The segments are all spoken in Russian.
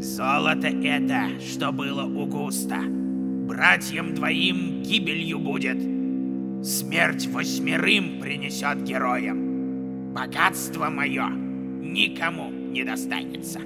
Золото это, что было у Густа. Братьям двоим гибелью будет. Смерть восьмерым принесет героям. Богатство мое никому не достанется.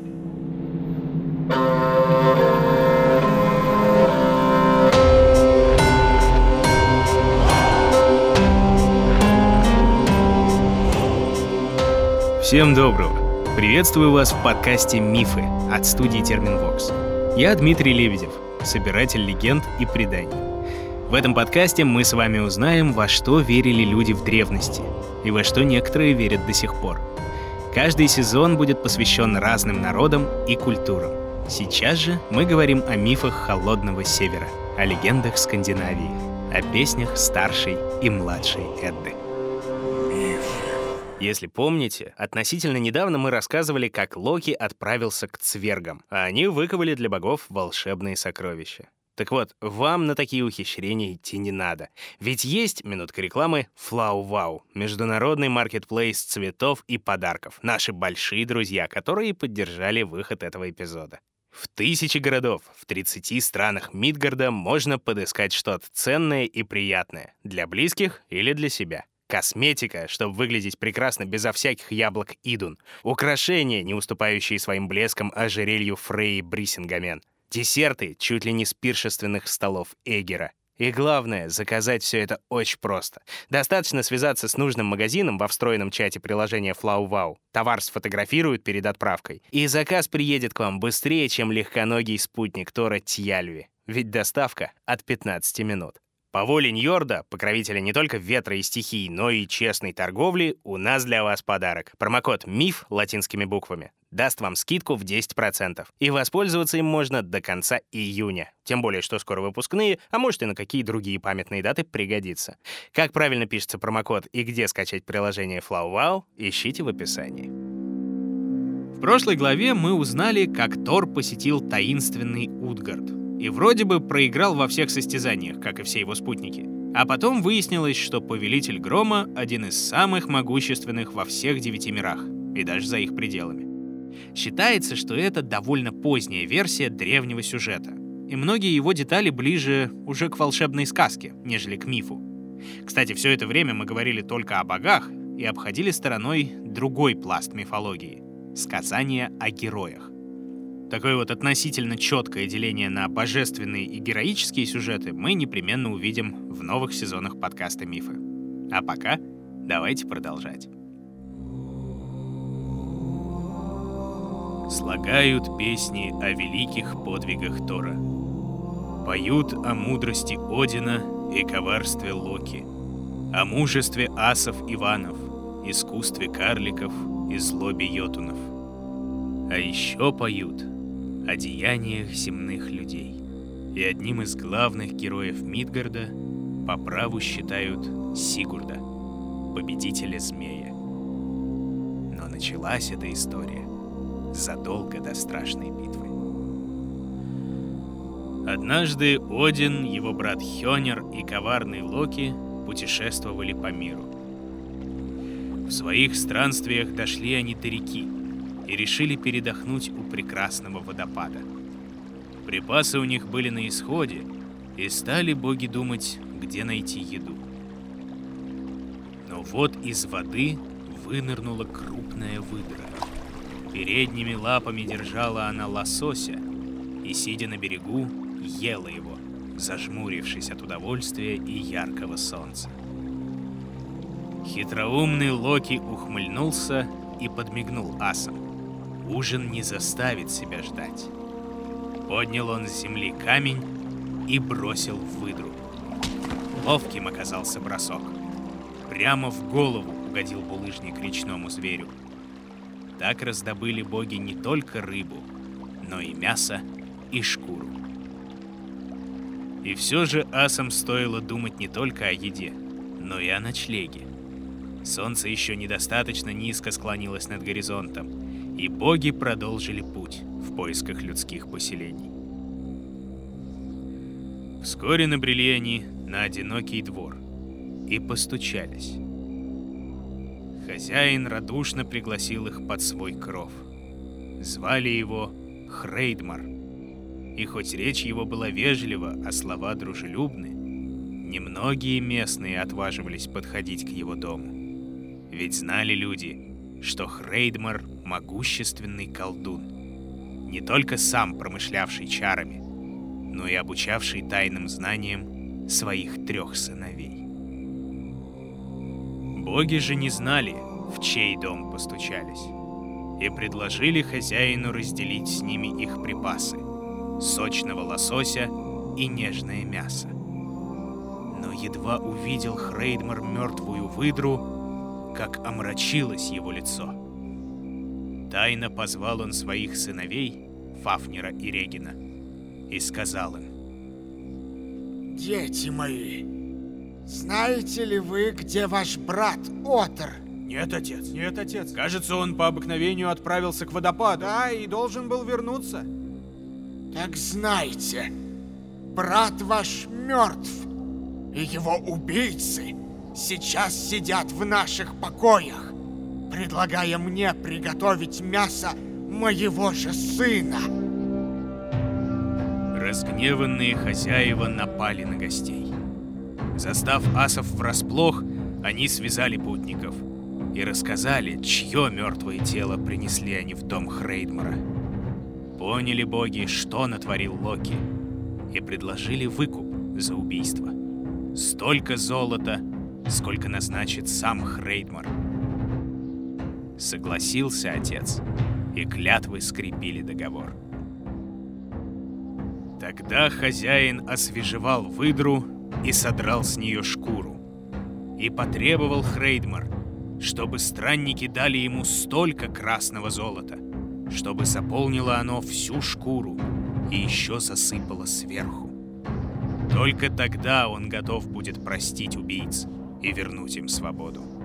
Всем доброго! Приветствую вас в подкасте «Мифы» от студии Терминвокс. Я Дмитрий Лебедев, собиратель легенд и преданий. В этом подкасте мы с вами узнаем, во что верили люди в древности и во что некоторые верят до сих пор. Каждый сезон будет посвящен разным народам и культурам. Сейчас же мы говорим о мифах Холодного Севера, о легендах Скандинавии, о песнях старшей и младшей Эдды. Если помните, относительно недавно мы рассказывали, как Локи отправился к цвергам, а они выковали для богов волшебные сокровища. Так вот, вам на такие ухищрения идти не надо. Ведь есть, минутка рекламы, Флау-Вау, международный маркетплейс цветов и подарков, наши большие друзья, которые поддержали выход этого эпизода. В тысячи городов, в 30 странах Мидгарда можно подыскать что-то ценное и приятное для близких или для себя. Косметика, чтобы выглядеть прекрасно безо всяких яблок Идун. Украшения, не уступающие своим блеском ожерелью Фрей Брисингамен. Десерты чуть ли не с пиршественных столов Эгера. И главное, заказать все это очень просто. Достаточно связаться с нужным магазином во встроенном чате приложения FlowWow. Товар сфотографируют перед отправкой. И заказ приедет к вам быстрее, чем легконогий спутник Тора Тьяльви. Ведь доставка от 15 минут. По воле Ньорда, покровителя не только ветра и стихий, но и честной торговли, у нас для вас подарок. Промокод МИФ латинскими буквами даст вам скидку в 10%. И воспользоваться им можно до конца июня. Тем более, что скоро выпускные, а может и на какие другие памятные даты пригодится. Как правильно пишется промокод и где скачать приложение FlowWow, ищите в описании. В прошлой главе мы узнали, как Тор посетил таинственный Утгард — и вроде бы проиграл во всех состязаниях, как и все его спутники. А потом выяснилось, что Повелитель Грома — один из самых могущественных во всех девяти мирах, и даже за их пределами. Считается, что это довольно поздняя версия древнего сюжета, и многие его детали ближе уже к волшебной сказке, нежели к мифу. Кстати, все это время мы говорили только о богах и обходили стороной другой пласт мифологии — сказания о героях. Такое вот относительно четкое деление на божественные и героические сюжеты мы непременно увидим в новых сезонах подкаста «Мифы». А пока давайте продолжать. Слагают песни о великих подвигах Тора. Поют о мудрости Одина и коварстве Локи, о мужестве асов Иванов, искусстве карликов и злобе йотунов. А еще поют о деяниях земных людей. И одним из главных героев Мидгарда по праву считают Сигурда, победителя змея. Но началась эта история задолго до страшной битвы. Однажды Один, его брат Хёнер и коварный Локи путешествовали по миру. В своих странствиях дошли они до реки, и решили передохнуть у прекрасного водопада. Припасы у них были на исходе, и стали боги думать, где найти еду. Но вот из воды вынырнула крупная выдра. Передними лапами держала она лосося и, сидя на берегу, ела его, зажмурившись от удовольствия и яркого солнца. Хитроумный Локи ухмыльнулся и подмигнул асом. Ужин не заставит себя ждать. Поднял он с земли камень и бросил в выдру. Ловким оказался бросок. Прямо в голову угодил булыжник речному зверю. Так раздобыли боги не только рыбу, но и мясо, и шкуру. И все же асам стоило думать не только о еде, но и о ночлеге. Солнце еще недостаточно низко склонилось над горизонтом, и боги продолжили путь в поисках людских поселений. Вскоре набрели они на одинокий двор и постучались. Хозяин радушно пригласил их под свой кров. Звали его Хрейдмар. И хоть речь его была вежлива, а слова дружелюбны, немногие местные отваживались подходить к его дому. Ведь знали люди, что Хрейдмар — могущественный колдун, не только сам промышлявший чарами, но и обучавший тайным знаниям своих трех сыновей. Боги же не знали, в чей дом постучались, и предложили хозяину разделить с ними их припасы — сочного лосося и нежное мясо. Но едва увидел Хрейдмар мертвую выдру, как омрачилось его лицо. Тайно позвал он своих сыновей, Фафнера и Регина, и сказал им, «Дети мои, знаете ли вы, где ваш брат Отр?» Нет, отец. Нет, отец. Кажется, он по обыкновению отправился к водопаду. Да, и должен был вернуться. Так знайте, брат ваш мертв, и его убийцы сейчас сидят в наших покоях, предлагая мне приготовить мясо моего же сына. Разгневанные хозяева напали на гостей. Застав асов врасплох, они связали путников — и рассказали, чье мертвое тело принесли они в дом Хрейдмара. Поняли боги, что натворил Локи, и предложили выкуп за убийство. Столько золота, сколько назначит сам Хрейдмар. Согласился отец, и клятвы скрепили договор. Тогда хозяин освежевал выдру и содрал с нее шкуру. И потребовал Хрейдмар — чтобы странники дали ему столько красного золота, чтобы заполнило оно всю шкуру и еще засыпало сверху. Только тогда он готов будет простить убийц и вернуть им свободу.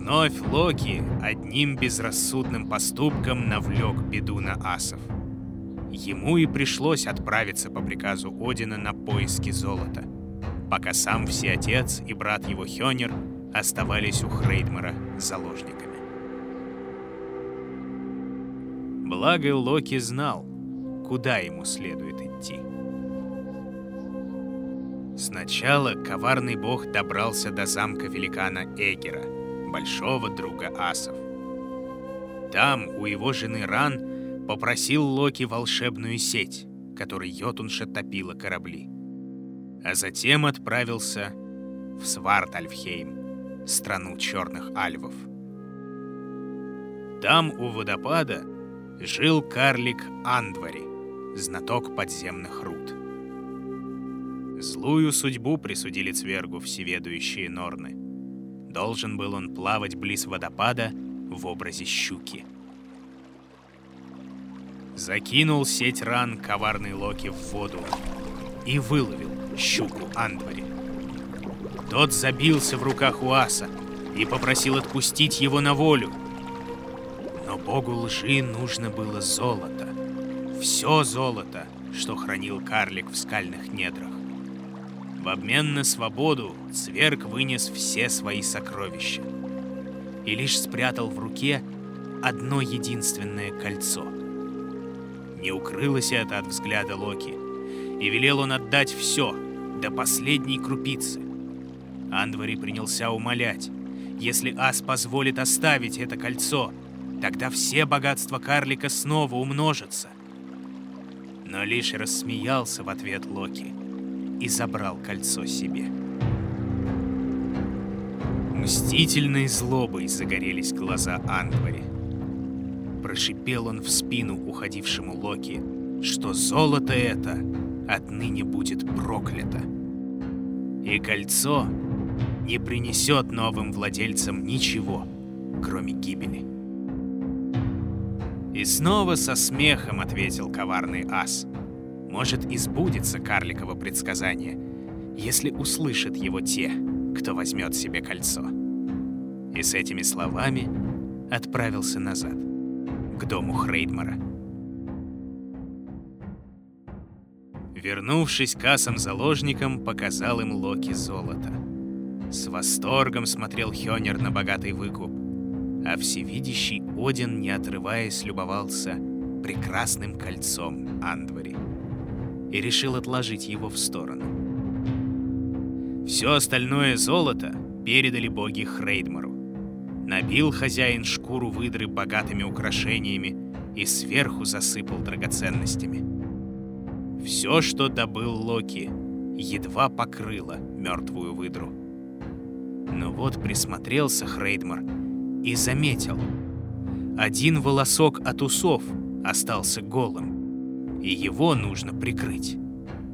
Вновь Локи одним безрассудным поступком навлек беду на асов. Ему и пришлось отправиться по приказу Одина на поиски золота, пока сам Всеотец и брат его Хёнер оставались у Хрейдмара заложниками. Благо Локи знал, куда ему следует идти. Сначала коварный бог добрался до замка великана Эгера, большого друга асов. Там у его жены Ран попросил Локи волшебную сеть, которой Йотунша топила корабли. А затем отправился в Свартальфхейм, страну черных альвов. Там у водопада жил карлик Андвари, знаток подземных руд. Злую судьбу присудили Цвергу всеведущие Норны. Должен был он плавать близ водопада в образе щуки. Закинул сеть ран коварный Локи в воду и выловил щуку Андвари. Тот забился в руках у аса и попросил отпустить его на волю. Но богу лжи нужно было золото. Все золото, что хранил карлик в скальных недрах. В обмен на свободу Цверк вынес все свои сокровища и лишь спрятал в руке одно единственное кольцо. Не укрылось это от взгляда Локи, и велел он отдать все, до последней крупицы. Андвари принялся умолять. Если Ас позволит оставить это кольцо, тогда все богатства карлика снова умножатся. Но лишь рассмеялся в ответ Локи и забрал кольцо себе. Мстительной злобой загорелись глаза Андвари. Прошипел он в спину уходившему Локи, что золото это отныне будет проклято. И кольцо не принесет новым владельцам ничего, кроме гибели. И снова со смехом ответил коварный ас. Может, избудется карликово предсказание, если услышат его те, кто возьмет себе кольцо. И с этими словами отправился назад, к дому Хрейдмара. Вернувшись к асам-заложникам, показал им Локи золото — с восторгом смотрел Хёнер на богатый выкуп, а всевидящий Один, не отрываясь, любовался прекрасным кольцом Андвари и решил отложить его в сторону. Все остальное золото передали боги Хрейдмару. Набил хозяин шкуру выдры богатыми украшениями и сверху засыпал драгоценностями. Все, что добыл Локи, едва покрыло мертвую выдру. Но вот присмотрелся Хрейдмар и заметил. Один волосок от усов остался голым, и его нужно прикрыть,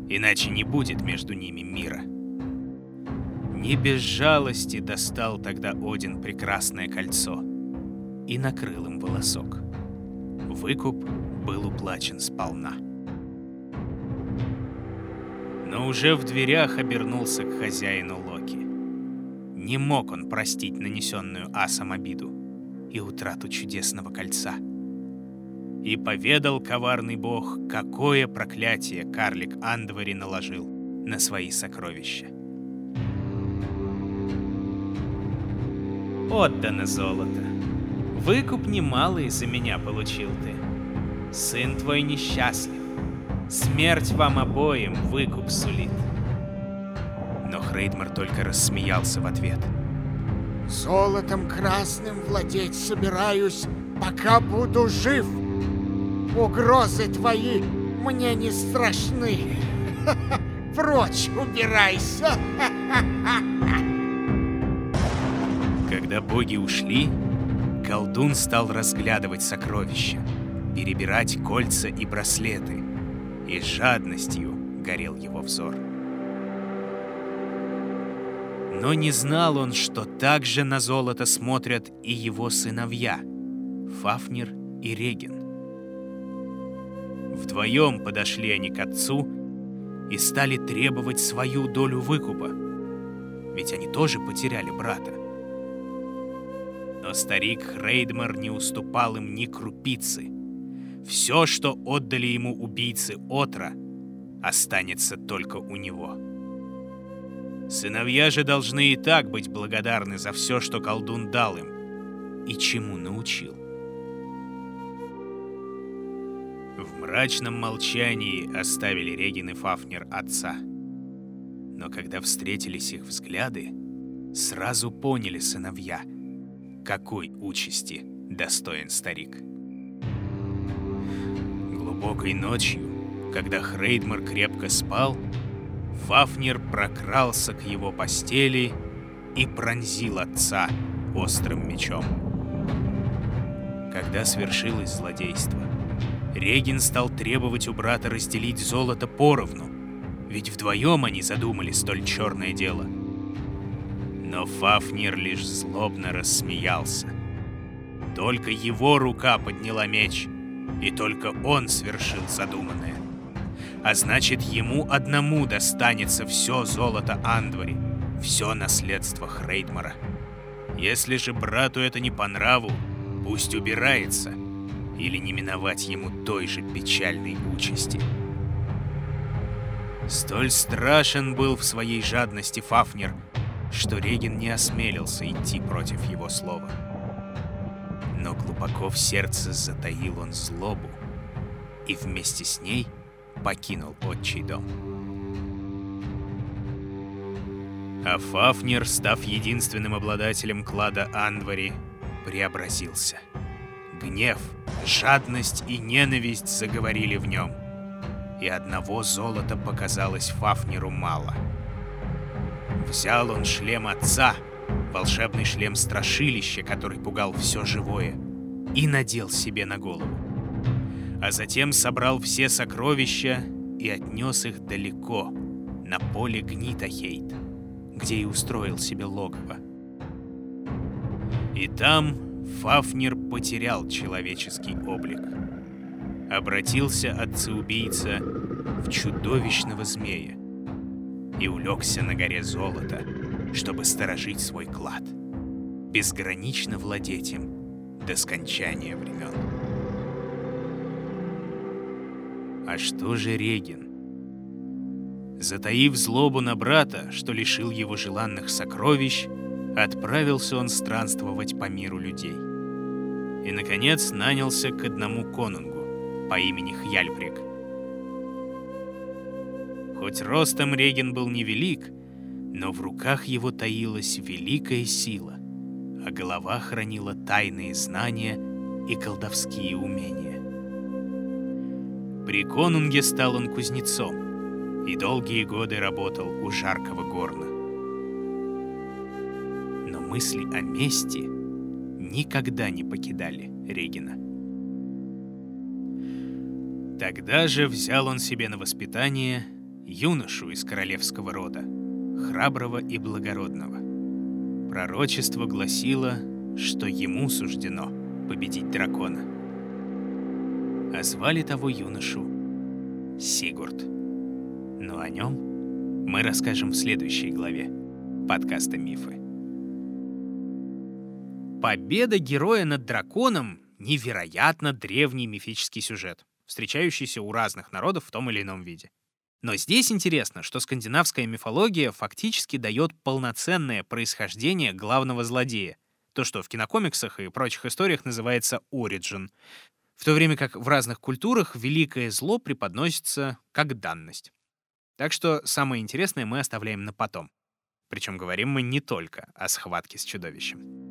иначе не будет между ними мира. Не без жалости достал тогда Один прекрасное кольцо и накрыл им волосок. Выкуп был уплачен сполна. Но уже в дверях обернулся к хозяину Локи. Не мог он простить нанесенную асом обиду и утрату чудесного кольца. И поведал коварный бог, какое проклятие карлик Андвари наложил на свои сокровища. Отдано золото. Выкуп немалый за меня получил ты. Сын твой несчастлив. Смерть вам обоим выкуп сулит. Но Хрейдмар только рассмеялся в ответ. Золотом красным владеть собираюсь, пока буду жив. Угрозы твои мне не страшны. Прочь убирайся. Когда боги ушли, колдун стал разглядывать сокровища, перебирать кольца и браслеты, и жадностью горел его взор. Но не знал он, что так же на золото смотрят и его сыновья, Фафнер и Реген. Вдвоем подошли они к отцу и стали требовать свою долю выкупа, ведь они тоже потеряли брата. Но старик Хрейдмар не уступал им ни крупицы. Все, что отдали ему убийцы Отра, останется только у него. Сыновья же должны и так быть благодарны за все, что колдун дал им и чему научил. В мрачном молчании оставили Регин и Фафнер отца. Но когда встретились их взгляды, сразу поняли сыновья, какой участи достоин старик. Глубокой ночью, когда Хрейдмар крепко спал, Фафнер прокрался к его постели и пронзил отца острым мечом. Когда свершилось злодейство, Регин стал требовать у брата разделить золото поровну, ведь вдвоем они задумали столь черное дело. Но Фафнер лишь злобно рассмеялся. Только его рука подняла меч, и только он свершил задуманное а значит, ему одному достанется все золото Андвари, все наследство Хрейдмара. Если же брату это не по нраву, пусть убирается, или не миновать ему той же печальной участи. Столь страшен был в своей жадности Фафнер, что Реген не осмелился идти против его слова. Но глубоко в сердце затаил он злобу, и вместе с ней — покинул отчий дом. А Фафнер, став единственным обладателем клада Анвари, преобразился. Гнев, жадность и ненависть заговорили в нем. И одного золота показалось Фафнеру мало. Взял он шлем отца, волшебный шлем страшилища, который пугал все живое, и надел себе на голову а затем собрал все сокровища и отнес их далеко, на поле Гнитахейт, где и устроил себе логово. И там Фафнер потерял человеческий облик. Обратился отца-убийца в чудовищного змея и улегся на горе золота, чтобы сторожить свой клад, безгранично владеть им до скончания времен. А что же Регин? Затаив злобу на брата, что лишил его желанных сокровищ, отправился он странствовать по миру людей. И, наконец, нанялся к одному конунгу, по имени Хьяльбрик. Хоть ростом Реген был невелик, но в руках его таилась великая сила, а голова хранила тайные знания и колдовские умения. При конунге стал он кузнецом и долгие годы работал у жаркого горна. Мысли о мести никогда не покидали Регина. Тогда же взял он себе на воспитание юношу из королевского рода, храброго и благородного. Пророчество гласило, что ему суждено победить дракона. А звали того юношу Сигурд. Но о нем мы расскажем в следующей главе подкаста «Мифы». Победа героя над драконом — невероятно древний мифический сюжет, встречающийся у разных народов в том или ином виде. Но здесь интересно, что скандинавская мифология фактически дает полноценное происхождение главного злодея, то, что в кинокомиксах и прочих историях называется origin, в то время как в разных культурах великое зло преподносится как данность. Так что самое интересное мы оставляем на потом. Причем говорим мы не только о схватке с чудовищем.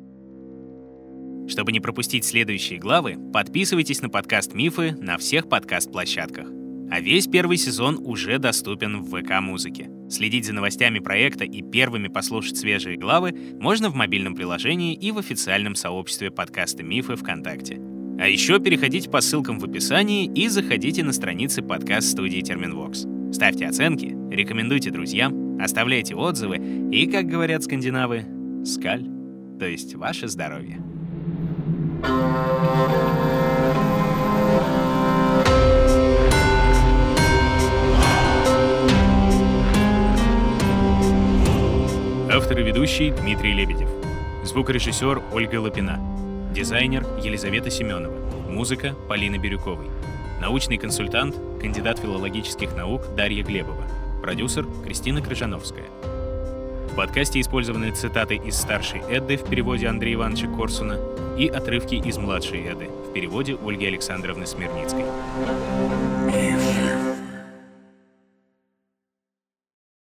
Чтобы не пропустить следующие главы, подписывайтесь на подкаст «Мифы» на всех подкаст-площадках. А весь первый сезон уже доступен в ВК-музыке. Следить за новостями проекта и первыми послушать свежие главы можно в мобильном приложении и в официальном сообществе подкаста «Мифы» ВКонтакте. А еще переходите по ссылкам в описании и заходите на страницы подкаст-студии Терминвокс. Ставьте оценки, рекомендуйте друзьям, оставляйте отзывы и, как говорят скандинавы, скаль, то есть ваше здоровье. Автор и ведущий Дмитрий Лебедев. Звукорежиссер Ольга Лапина. Дизайнер Елизавета Семенова. Музыка Полины Бирюковой. Научный консультант, кандидат филологических наук Дарья Глебова. Продюсер Кристина Крыжановская. В подкасте использованы цитаты из старшей Эдды в переводе Андрея Ивановича Корсуна и отрывки из младшей Эды в переводе Ольги Александровны Смирницкой.